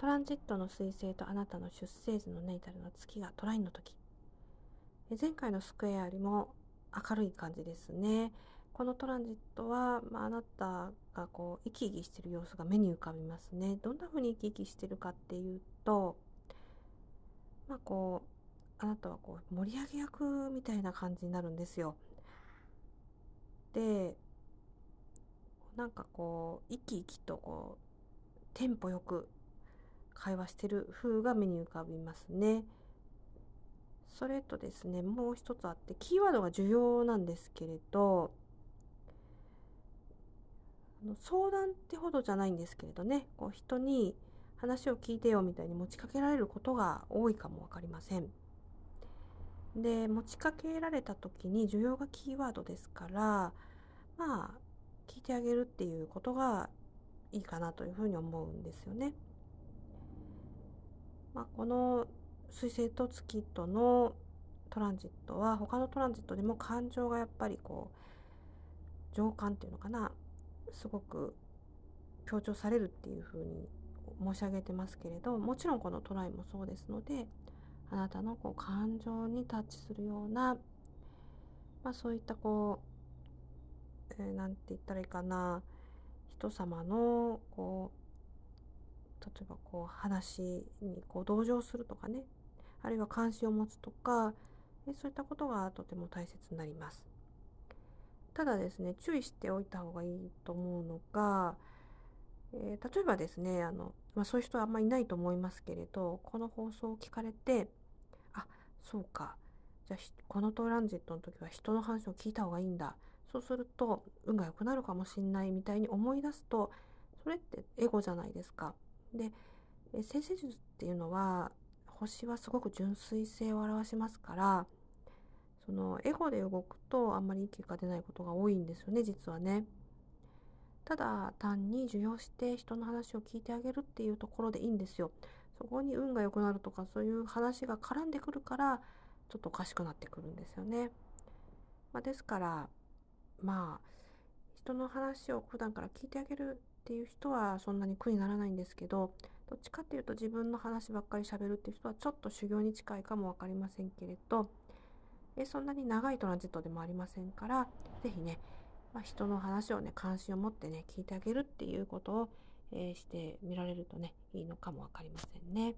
トランジットの彗星とあなたの出生時のネイタルの月がトラインの時。前回のスクエアよりも明るい感じですね。このトランジットは、まあ、なたがこう生き生きしてる様子が目に浮かびますね。どんな風に生き生きしてるかっていうとまあこうあなたはこう盛り上げ役みたいな感じになるんですよ。でなんかこう生き生きとこうテンポよく会話してる風が目に浮かびますね。それとですねもう一つあってキーワードが重要なんですけれど相談ってほどじゃないんですけれどねこう人に話を聞いてよみたいに持ちかけられることが多いかも分かりません。で持ちかけられた時に需要がキーワードですからまあ聞いてあげるっていうことがいいかなというふうに思うんですよね。まあ、この水星と月とのトランジットは他のトランジットでも感情がやっぱりこう情感っていうのかなすごく強調されるっていうふうに申し上げてますけれどもちろんこのトライもそうですのであなたのこう感情にタッチするような、まあ、そういったこう、えー、て言ったらいいかな人様のこう例えばこう話にこう同情するとかねあるいは関心を持つとかそういったことがとても大切になります。ただですね注意しておいた方がいいと思うのが、えー、例えばですねあの、まあ、そういう人はあんまりいないと思いますけれどこの放送を聞かれてあそうかじゃあこのトランジットの時は人の話を聞いた方がいいんだそうすると運が良くなるかもしれないみたいに思い出すとそれってエゴじゃないですか。で先生術っていうのは星はすごく純粋性を表しますからそのエゴで動くとあんまりいい結果出ないことが多いんですよね実はね。ただ単に受容して人の話を聞いてあげるっていうところでいいんですよ。そこに運が良くなるとかそういう話が絡んでくるからちょっとおかしくなってくるんですよね。まあ、ですからまあ人の話を普段から聞いてあげるっていう人はそんなに苦にならないんですけどどっちかっていうと自分の話ばっかりしゃべるっていう人はちょっと修行に近いかも分かりませんけれどえそんなに長いトランジットでもありませんから是非ね、まあ、人の話をね関心を持ってね聞いてあげるっていうことを、えー、してみられるとねいいのかも分かりませんね。